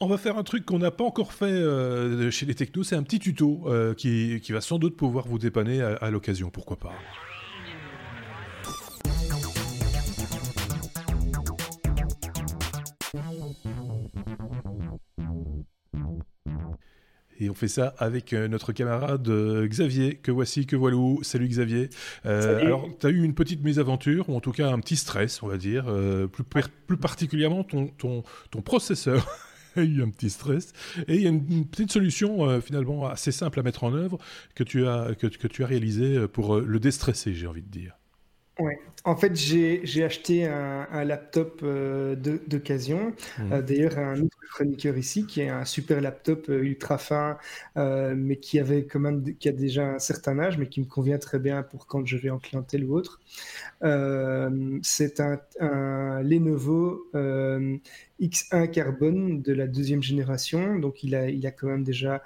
On va faire un truc qu'on n'a pas encore fait euh, chez les technos, c'est un petit tuto euh, qui, qui, va sans doute pouvoir vous dépanner à, à l'occasion, pourquoi pas. Et on fait ça avec euh, notre camarade Xavier, que voici, que voilà. Salut Xavier. Euh, alors, tu as eu une petite mésaventure, ou en tout cas un petit stress, on va dire. plus, plus particulièrement, ton, ton, ton processeur a eu un petit stress. Et il y a une, petite solution, finalement, assez simple à mettre en œuvre, que tu as, que, as réalisé pour le déstresser, j'ai envie de dire. Ouais. En fait, j'ai acheté un, un laptop euh, d'occasion. Mmh. Euh, D'ailleurs, un autre chroniqueur ici qui est un super laptop euh, ultra fin, mais qui avait quand même qui a déjà un certain âge, mais qui me convient très bien pour quand je vais en clientèle ou autre. C'est un, un, Lenovo X1 Carbone de la deuxième génération, donc il a il a quand même déjà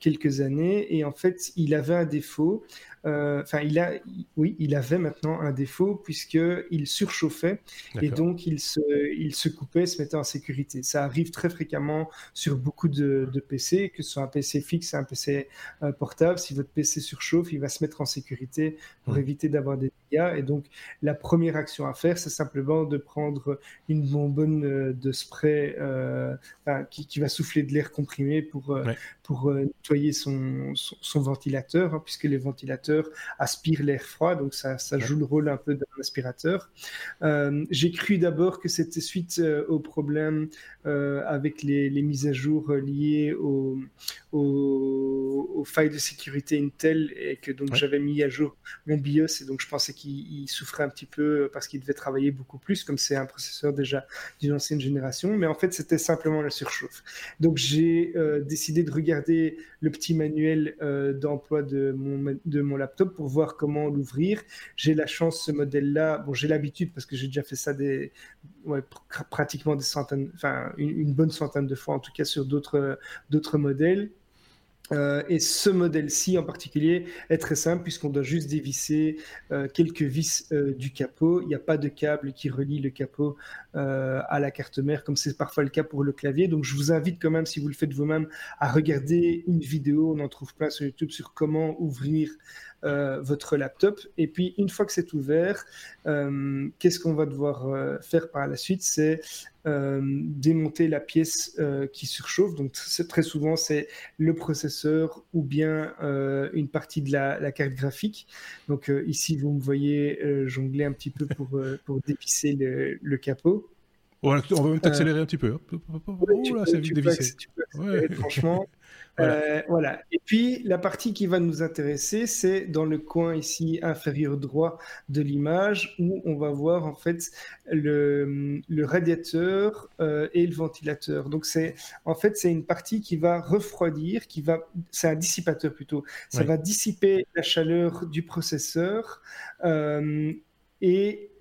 quelques années. Et en fait, il avait un défaut. Enfin, il a oui, il avait maintenant un défaut puisqu'il surchauffait et donc il se, il se coupait, se mettait en sécurité. Ça arrive très fréquemment sur beaucoup de, de PC, que ce soit un PC fixe, un PC euh, portable. Si votre PC surchauffe, il va se mettre en sécurité pour mmh. éviter d'avoir des dégâts. Et donc, la première action à faire, c'est simplement de prendre une bonbonne euh, de spray euh, qui, qui, va souffler de l'air comprimé pour, ouais. Pour euh, nettoyer son, son, son ventilateur, hein, puisque les ventilateurs aspirent l'air froid, donc ça, ça joue le rôle un peu d'un aspirateur. Euh, J'ai cru d'abord que c'était suite euh, au problème euh, avec les, les, mises à jour liées aux au, failles de sécurité Intel et que donc ouais. j'avais mis à jour mon BIOS et donc je pensais qu'il souffrait un petit peu parce qu'il devait travailler beaucoup plus comme c'est un processeur déjà d'une ancienne génération mais en fait c'était simplement la surchauffe donc j'ai décidé de regarder le petit manuel euh, d'emploi de mon, de mon laptop pour voir comment l'ouvrir. J'ai la chance ce modèle là bon j'ai l'habitude parce que j'ai déjà fait ça des pratiquement des centaines enfin une, une, bonne centaine de fois en tout cas sur d'autres modèles euh, et ce modèle-ci en particulier est très simple puisqu'on doit juste dévisser euh, quelques vis euh, du capot. Il n'y a pas de câble qui relie le capot à la carte mère comme c'est parfois le cas pour le clavier. Donc je vous invite quand même, si vous le faites vous-même, à regarder une vidéo. On en trouve plein sur YouTube sur comment ouvrir votre laptop. Et puis, une fois que c'est ouvert, euh, qu'est-ce qu'on va devoir euh, faire par la suite? C'est euh, démonter la pièce euh, qui surchauffe. Donc, très souvent, c'est le processeur ou bien euh, une partie de la, carte graphique. Donc, ici, vous me voyez jongler un petit peu pour, pour dépisser le capot. On va même t'accélérer un petit peu. Oh là, c'est vite dévissé. Ouais. Franchement, voilà. Euh, voilà. Et puis, la partie qui va nous intéresser, c'est dans le coin ici inférieur droit de l'image où on va voir en fait le, le radiateur euh, et le ventilateur. Donc, c'est en fait, c'est une partie qui va refroidir, qui va, c'est un dissipateur plutôt. Ça oui. va dissiper la chaleur du processeur euh, et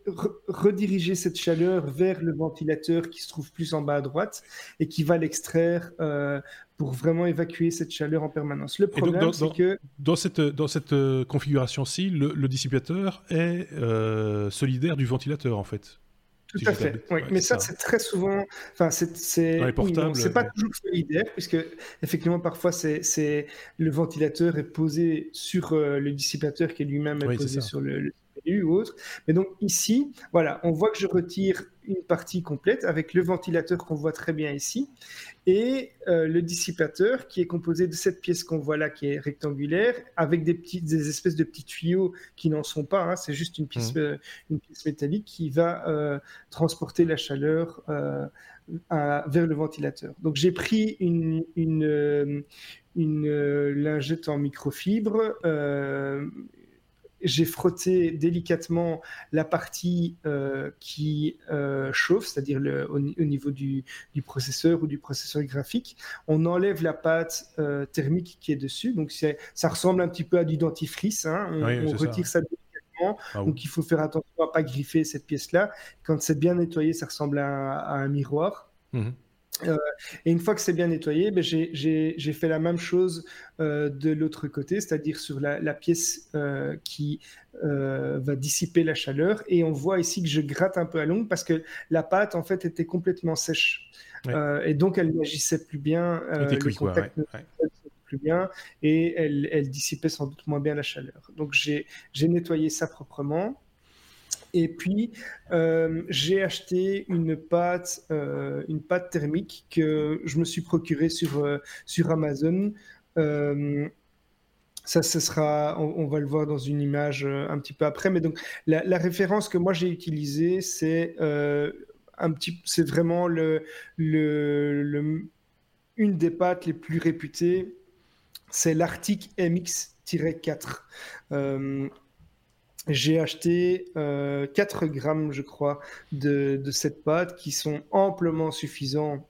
rediriger cette chaleur vers le ventilateur qui se trouve plus en bas à droite et qui va l'extraire euh, pour vraiment évacuer cette chaleur en permanence. Le problème, c'est que dans cette dans cette euh, configuration-ci, le, le, dissipateur est euh, solidaire du ventilateur en fait. Tout si à fait. Oui. Ouais, mais ça, ça. c'est très souvent. Enfin, c'est c'est oui, pas toujours solidaire puisque effectivement parfois c'est le ventilateur est posé sur euh, le dissipateur qui lui-même est oui, posé sur le, le ou autre. Mais donc ici, voilà, on voit que je retire une partie complète avec le ventilateur qu'on voit très bien ici et euh, le dissipateur qui est composé de cette pièce qu'on voit là qui est rectangulaire avec des petites des espèces de petits tuyaux qui n'en sont pas hein, c'est juste une pièce mmh. euh, une pièce métallique qui va euh, transporter la chaleur à, vers le ventilateur donc j'ai pris une une, une lingette en microfibre j'ai frotté délicatement la partie euh, qui euh, chauffe, c'est-à-dire au, au, niveau du, du, processeur ou du processeur graphique. On enlève la pâte euh, thermique qui est dessus, donc ça ressemble un petit peu à du dentifrice. Hein. On, oui, on retire ça, ça délicatement, ah, donc il faut faire attention à pas griffer cette pièce-là. Quand c'est bien nettoyé, ça ressemble à, à un miroir. Mmh. Euh, et une fois que c'est bien nettoyé, ben j'ai fait la même chose euh, de l'autre côté, c'est-à-dire sur la, pièce euh, qui va dissiper la chaleur. Et on voit ici que je gratte un peu à l'ongle parce que la pâte en fait était complètement sèche. et donc elle n'agissait plus bien. le contact plus bien et elle, elle dissipait sans doute moins bien la chaleur. Donc j'ai nettoyé ça proprement. Et puis, euh, j'ai acheté une pâte, euh, une pâte thermique que je me suis procurée sur, euh, sur Amazon. ça, ce sera, on, va le voir dans une image un petit peu après. Mais donc, la, référence que moi j'ai utilisée, c'est un petit, c'est vraiment le, le, une des pâtes les plus réputées. C'est l'Arctic MX-4 j'ai acheté 4 euh, grammes, je crois, de, de, cette pâte qui sont amplement suffisants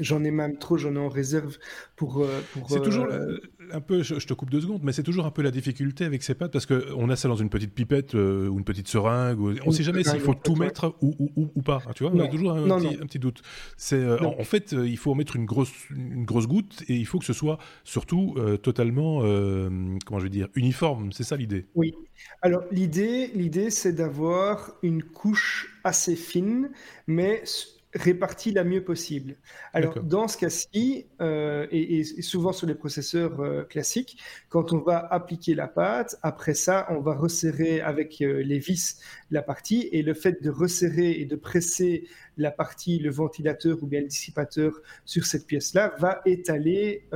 J'en ai même trop, j'en ai en réserve pour. Euh, c'est toujours euh, un peu, je, te coupe deux secondes, mais c'est toujours un peu la difficulté avec ces pâtes parce qu'on a ça dans une petite pipette euh, ou une petite seringue. on ne sait jamais s'il faut tout mettre ou, ou, ou, pas. Tu vois, on a toujours un, petit, un petit, doute. C'est en, fait, il faut en mettre une grosse, une grosse goutte et il faut que ce soit surtout totalement, comment je vais dire, uniforme. C'est ça l'idée. Oui. Alors l'idée, l'idée, c'est d'avoir une couche assez fine, mais répartie la mieux possible. Alors, dans ce cas-ci, euh, et, souvent sur les processeurs euh, classiques, quand on va appliquer la pâte, après ça, on va resserrer avec euh, les vis la partie, et le fait de resserrer et de presser la partie, le ventilateur ou bien le dissipateur sur cette pièce-là, va étaler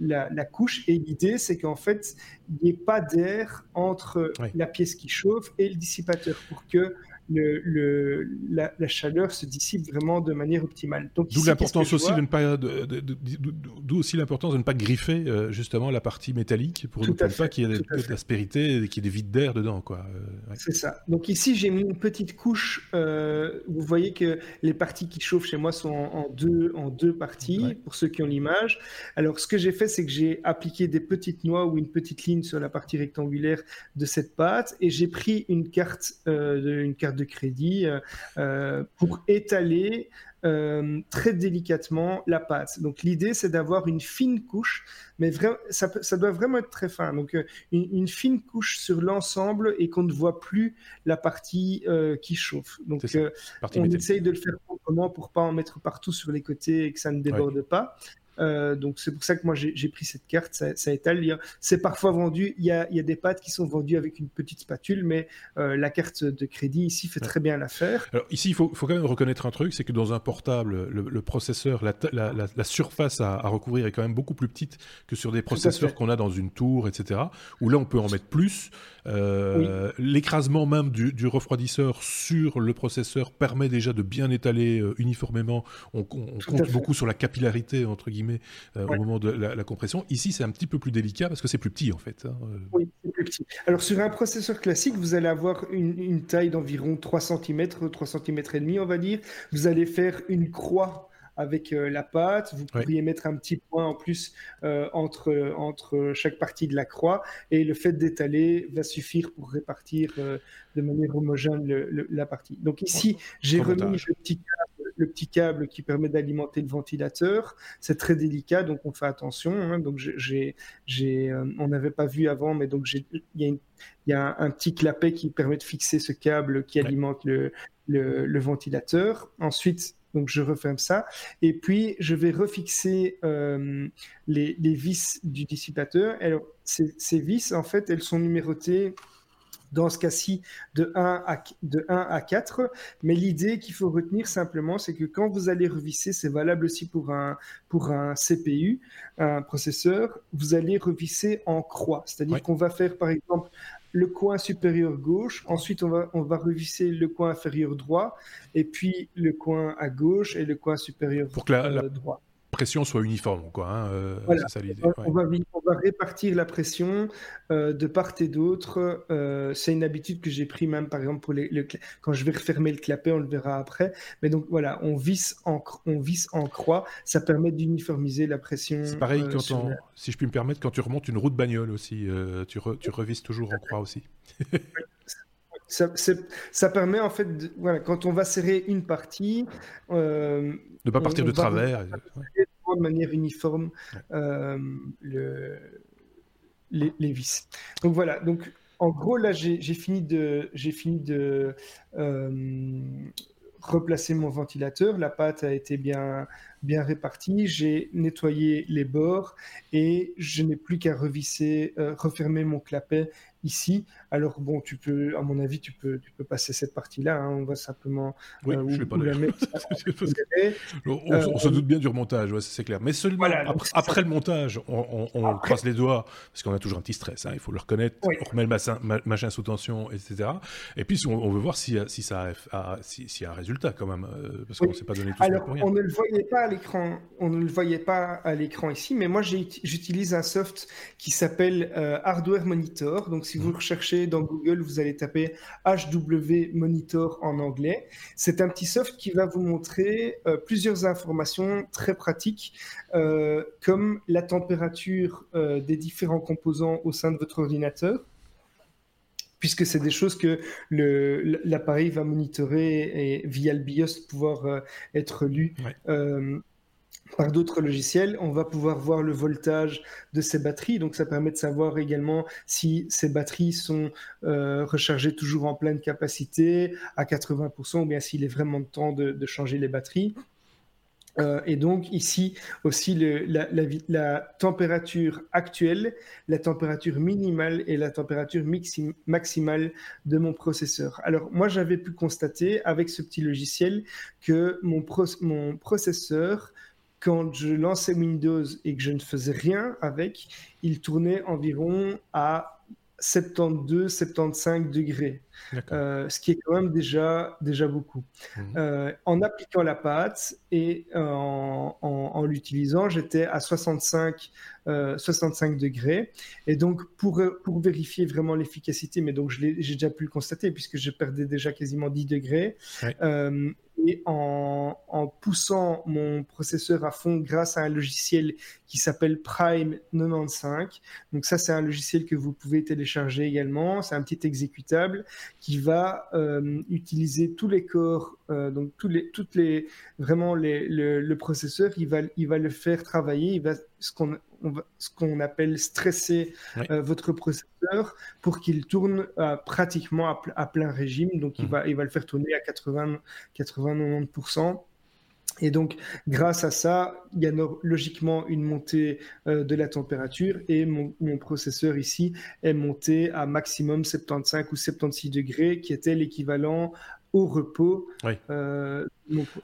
la, couche. Et l'idée, c'est qu'en fait, il n'y ait pas d'air entre la pièce qui chauffe et le dissipateur pour que le, la, chaleur se dissipe vraiment de manière optimale. D'où l'importance aussi de ne pas, d'où aussi l'importance de ne pas griffer euh, justement la partie métallique pour ne pas qu'il y ait de l'aspérité et qu'il y ait des vides d'air dedans, quoi. Euh, C'est ça. Donc ici j'ai mis une petite couche. Euh, vous voyez que les parties qui chauffent chez moi sont en, deux, en deux parties pour ceux qui ont l'image. Alors ce que j'ai fait, c'est que j'ai appliqué des petites noix ou une petite ligne sur la partie rectangulaire de cette pâte et j'ai pris une carte, de, une carte de crédit euh, euh, pour étaler euh, très délicatement la pâte. Donc l'idée c'est d'avoir une fine couche, mais ça, ça, doit vraiment être très fin. Donc une, fine couche sur l'ensemble et qu'on ne voit plus la partie qui chauffe. Donc on essaye de le faire proprement pour pas en mettre partout sur les côtés et que ça ne déborde pas. Euh, donc c'est pour ça que moi j'ai pris cette carte, ça, ça étale. C'est parfois vendu, il y, a, des pâtes qui sont vendues avec une petite spatule, mais euh, la carte de crédit ici fait très bien l'affaire. Alors ici, il faut, quand même reconnaître un truc, c'est que dans un portable, le, processeur, la, surface à, recouvrir est quand même beaucoup plus petite que sur des processeurs qu'on a dans une tour, etc. Où là, on peut en mettre plus. Euh, l'écrasement même du, refroidisseur sur le processeur permet déjà de bien étaler uniformément. On, on compte beaucoup sur la capillarité entre guillemets euh, au moment de la, compression. Ici, c'est un petit peu plus délicat parce que c'est plus petit en fait. Hein, euh. Oui, c'est plus petit. Alors sur un processeur classique, vous allez avoir une, taille d'environ 3 cm, 3 cm et demi, on va dire. Vous allez faire une croix avec euh, la pâte. Vous pourriez mettre un petit point en plus entre, entre chaque partie de la croix. Et le fait d'étaler va suffire pour répartir de manière homogène la partie. Donc ici, j'ai remis le petit le petit câble qui permet d'alimenter le ventilateur. C'est très délicat, donc on fait attention. Hein. Donc j'ai, euh, on n'avait pas vu avant, mais donc il y a, un, petit clapet qui permet de fixer ce câble qui alimente le, le, ventilateur. Ensuite, donc je referme ça. Et puis je vais refixer euh, les, les, vis du dissipateur. Alors ces, ces, vis, en fait, elles sont numérotées dans ce cas-ci de 1 à, de 1 à 4. Mais l'idée qu'il faut retenir simplement, c'est que quand vous allez revisser, c'est valable aussi pour un, pour un CPU, un processeur, vous allez revisser en croix. C'est-à-dire qu'on va faire par exemple le coin supérieur gauche, ensuite on va, on va revisser le coin inférieur droit, et puis le coin à gauche et le coin supérieur pour que la, euh, droit pression soit uniforme, quoi. Hein, euh, ça l'idée. On, va, répartir la pression euh, de part et d'autre. Euh, c'est une habitude que j'ai pris même, par exemple, pour les, quand je vais refermer le clapet, on le verra après. Mais donc voilà, on visse en, on visse en croix. Ça permet d'uniformiser la pression. C'est pareil quand si je puis me permettre, quand tu remontes une route bagnole aussi, tu, tu revisses toujours en croix aussi. ça, permet en fait, voilà, quand on va serrer une partie, euh, de pas partir de travers, de manière uniforme euh, le, les, les, vis. Donc voilà, donc en gros là j'ai fini de j'ai fini de euh, replacer mon ventilateur, la pâte a été bien bien répartie, j'ai nettoyé les bords et je n'ai plus qu'à revisser, euh, refermer mon clapet ici. Alors bon, tu peux, à mon avis, tu peux, tu peux passer cette partie-là. Hein. On va simplement. Oui, euh, je vais pas la mettre. on, se doute bien du remontage, ouais, c'est clair. Mais seulement après, le montage, on, on, croise les doigts parce qu'on a toujours un petit stress. Hein, il faut le reconnaître. On remet le machin, sous tension, etc. Et puis on, veut voir si, si ça a, s'il y a un résultat quand même, euh, parce qu'on ne s'est pas donné tout Alors, pour rien. On ne le voyait pas à l'écran. On ne le voyait pas à l'écran ici, mais moi j'utilise un soft qui s'appelle euh, Hardware Monitor. Donc si vous recherchez dans Google, vous allez taper HW Monitor en anglais. C'est un petit soft qui va vous montrer euh, plusieurs informations très pratiques, euh, comme la température euh, des différents composants au sein de votre ordinateur puisque c'est des choses que l'appareil va monitorer et via le BIOS pouvoir être lu par d'autres logiciels, on va pouvoir voir le voltage de ces batteries. Donc, ça permet de savoir également si ces batteries sont euh, rechargées toujours en pleine capacité à 80% ou bien s'il est vraiment temps de, changer les batteries. Euh, et donc ici aussi la, température actuelle, la température minimale et la température maximale de mon processeur. Alors moi j'avais pu constater avec ce petit logiciel que mon, mon processeur quand je lançais Windows et que je ne faisais rien avec, il tournait environ à 72-75 degrés, euh, ce qui est quand même déjà, déjà beaucoup. Mhm. Euh, en appliquant la pâte et en, en, l'utilisant, j'étais à 65, 65 euh, degrés. Et donc, pour, pour vérifier vraiment l'efficacité, mais donc j'ai déjà pu le constater puisque je perdais déjà quasiment 10 degrés, et en, poussant mon processeur à fond grâce à un logiciel qui s'appelle Prime 95. Donc ça, c'est un logiciel que vous pouvez télécharger également. C'est un petit exécutable qui va euh, utiliser tous les corps, euh, donc tous les, toutes les, vraiment le, processeur, il va, il va le faire travailler. Il va ce qu'on ce qu'on appelle stresser euh, votre processeur pour qu'il tourne euh, pratiquement à, plein régime. Donc, il, mhm. va, il va le faire tourner à 80-90%. Et donc, grâce à ça, il y a logiquement une montée euh, de la température et mon, processeur ici est monté à maximum 75 ou 76 degrés, qui était l'équivalent au repos euh,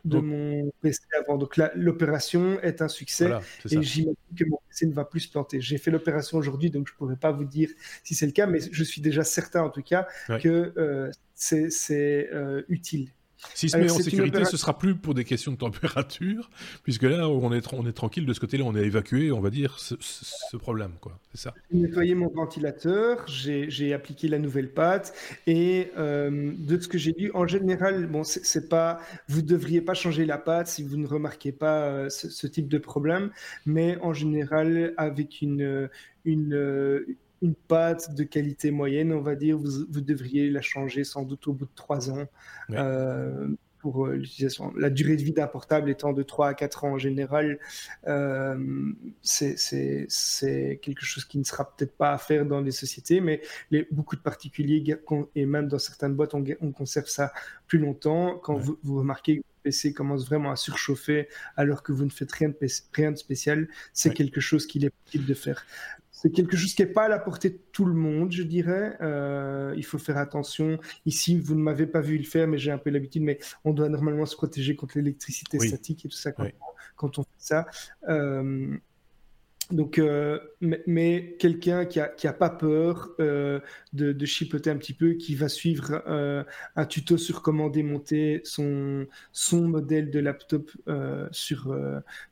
de mon PC avant. Donc l'opération est un succès et j'imagine que mon PC ne va plus se planter. J'ai fait l'opération aujourd'hui, donc je ne pourrais pas vous dire si c'est le cas, mais je suis déjà certain en tout cas que euh, c'est euh, utile. Si se met en sécurité, ce sera plus pour des questions de température, puisque là, on est, on est tranquille de ce côté-là, on a évacué, on va dire, ce, problème, quoi. C'est ça. J'ai nettoyé mon ventilateur, j'ai appliqué la nouvelle pâte, et euh, de ce que j'ai vu, en général, bon, c'est pas, vous devriez pas changer la pâte si vous ne remarquez pas euh, ce, type de problème, mais en général, avec une, une une pâte de qualité moyenne, on va dire, vous, vous devriez la changer sans doute au bout de trois ans euh, pour euh, l'utilisation. La durée de vie d'un portable étant de 3 à 4 ans en général, euh, c'est quelque chose qui ne sera peut-être pas à faire dans les sociétés, mais les, beaucoup de particuliers, et même dans certaines boîtes, on, on conserve ça plus longtemps. Quand vous, vous remarquez que votre PC commence vraiment à surchauffer alors que vous ne faites rien de, rien de spécial, c'est quelque chose qu'il est possible de faire c'est quelque chose qui n'est pas à la portée de tout le monde, je dirais. Euh, il faut faire attention. Ici, vous ne m'avez pas vu le faire, mais j'ai un peu l'habitude. Mais on doit normalement se protéger contre l'électricité statique et tout ça quand, on fait ça. Euh, donc, euh, mais, quelqu'un qui a, qui a pas peur euh, de, de, chipoter un petit peu, qui va suivre euh, un tuto sur comment démonter son, son modèle de laptop sur,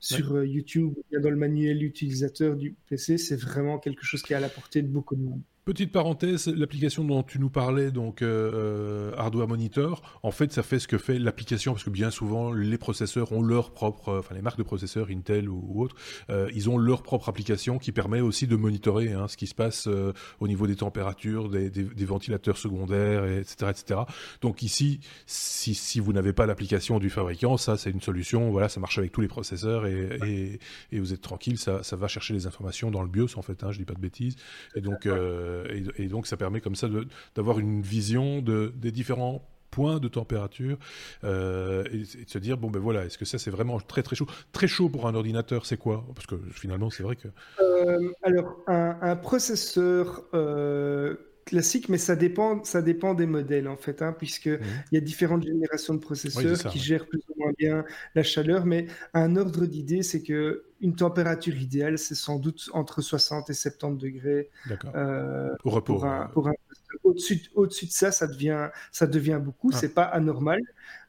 sur YouTube, dans le manuel utilisateur du PC, c'est vraiment quelque chose qui est à la portée de beaucoup de monde. Petite parenthèse, l'application dont tu nous parlais, donc euh, Hardware Monitor, en fait, ça fait ce que fait l'application, parce que bien souvent, les processeurs ont leur propre, enfin les marques de processeurs, Intel ou, autres, euh, ils ont leur propre application qui permet aussi de monitorer hein, ce qui se passe euh, au niveau des températures, des, ventilateurs secondaires, etc., etc. Donc ici, si, si vous n'avez pas l'application du fabricant, ça c'est une solution. Voilà, ça marche avec tous les processeurs et, et, vous êtes tranquille, ça, ça, va chercher les informations dans le BIOS en fait. Hein, je dis pas de bêtises. Et donc euh, et, donc ça permet comme ça d'avoir une vision de, des différents points de température euh, et, de se dire bon ben voilà est-ce que ça c'est vraiment très très chaud? Très chaud pour un ordinateur c'est quoi? Parce que finalement c'est vrai que euh, alors un, processeur classique, mais ça dépend, ça dépend des modèles en fait, hein, puisque mmh. il y a différentes générations de processeurs qui gèrent plus ou moins bien la chaleur, mais un ordre d'idée, c'est que une température idéale, c'est sans doute entre 60 et 70 degrés. Euh, Au repos. Pour un, au-dessus, au-dessus de ça, ça devient, ça devient beaucoup. Ah. C'est pas anormal.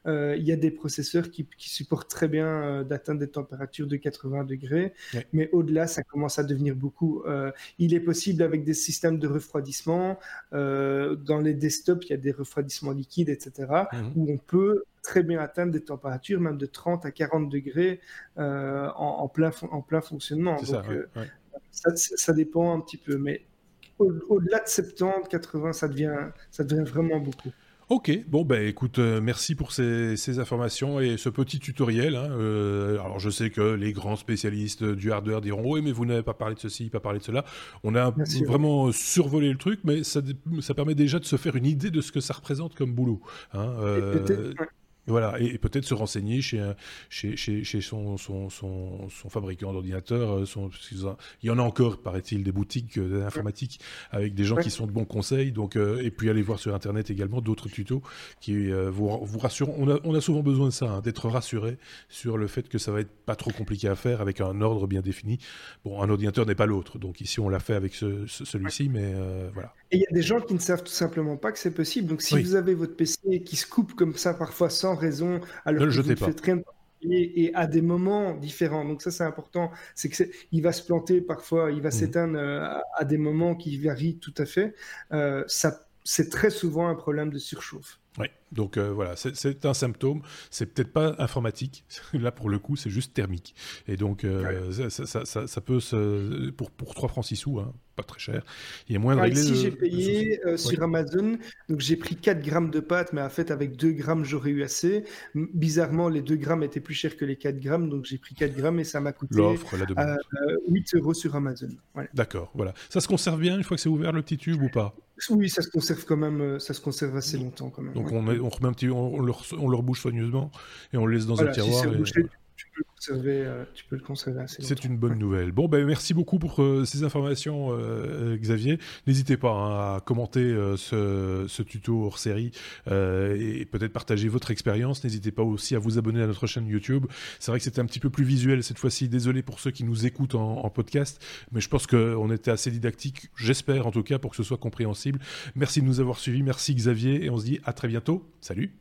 Euh, il y a des processeurs qui, supportent très bien euh, d'atteindre des températures de 80 degrés, mais au-delà, ça commence à devenir beaucoup. Euh, il est possible avec des systèmes de refroidissement, dans les desktops, il y a des refroidissements liquides, etc., mhm. où on peut très bien atteindre des températures même de 30 à 40 degrés en, plein, en plein fonctionnement. Donc, ça, ça, dépend un petit peu, mais au-delà de 70, 80, ça devient, ça devient vraiment beaucoup. Ok, bon ben écoute, euh, merci pour ces, informations et ce petit tutoriel. Hein, euh, alors je sais que les grands spécialistes du hardware diront oui mais vous n'avez pas parlé de ceci, pas parlé de cela. On a vraiment survolé le truc, mais ça, ça permet déjà de se faire une idée de ce que ça représente comme boulot. Hein, euh, voilà, et, peut-être se renseigner chez, chez, chez, chez son, son, son, son, fabricant d'ordinateur. Euh, il y en a encore, paraît-il, des boutiques euh, d'informatique avec des gens qui sont de bons conseils. Donc, euh, et puis aller voir sur Internet également d'autres tutos qui vous, vous rassurent. On a, on a souvent besoin de ça, hein, d'être rassuré sur le fait que ça va être pas trop compliqué à faire avec un ordre bien défini. Bon, un ordinateur n'est pas l'autre. Donc ici, on l'a fait avec ce, celui-ci, mais voilà. Et il y a des gens qui ne savent tout simplement pas que c'est possible. Donc si vous avez votre PC qui se coupe comme ça parfois sans raison, alors que vous ne faites rien et, à des moments différents. Donc ça c'est important, c'est que il va se planter parfois, il va mmh. s'éteindre euh, à, des moments qui varient tout à fait. Euh, ça c'est très souvent un problème de surchauffe. Oui, donc euh, voilà, c'est un symptôme. C'est peut-être pas informatique. Là, pour le coup, c'est juste thermique. Et donc, ça, ça, ça, ça, peut se. Pour, pour 3 francs 6 sous, hein, pas très cher. Il y a moins de régler. j'ai payé euh, sur Amazon, donc j'ai pris 4 grammes de pâte, mais en fait, avec 2 grammes, j'aurais eu assez. Bizarrement, les 2 grammes étaient plus chers que les 4 grammes, donc j'ai pris 4 grammes et ça m'a coûté L'offre, la demande. 8 euh, euros sur Amazon. D'accord, voilà. Ça se conserve bien une fois que c'est ouvert le petit tube ou pas? Oui, ça se conserve quand même, euh, ça se conserve assez longtemps quand même. Donc on, on, remet un petit, on, le, on rebouche soigneusement et on le laisse dans un tiroir. Euh, tu peux le conserver assez C'est une bonne nouvelle. Bon, ben, merci beaucoup pour euh, ces informations, euh, Xavier. N'hésitez pas hein, à commenter ce, tuto hors série et peut-être partager votre expérience. N'hésitez pas aussi à vous abonner à notre chaîne YouTube. C'est vrai que c'était un petit peu plus visuel cette fois-ci. Désolé pour ceux qui nous écoutent en, en podcast, mais je pense qu'on était assez didactique, j'espère en tout cas, pour que ce soit compréhensible. Merci de nous avoir suivis. Merci Xavier et on se dit à très bientôt. Salut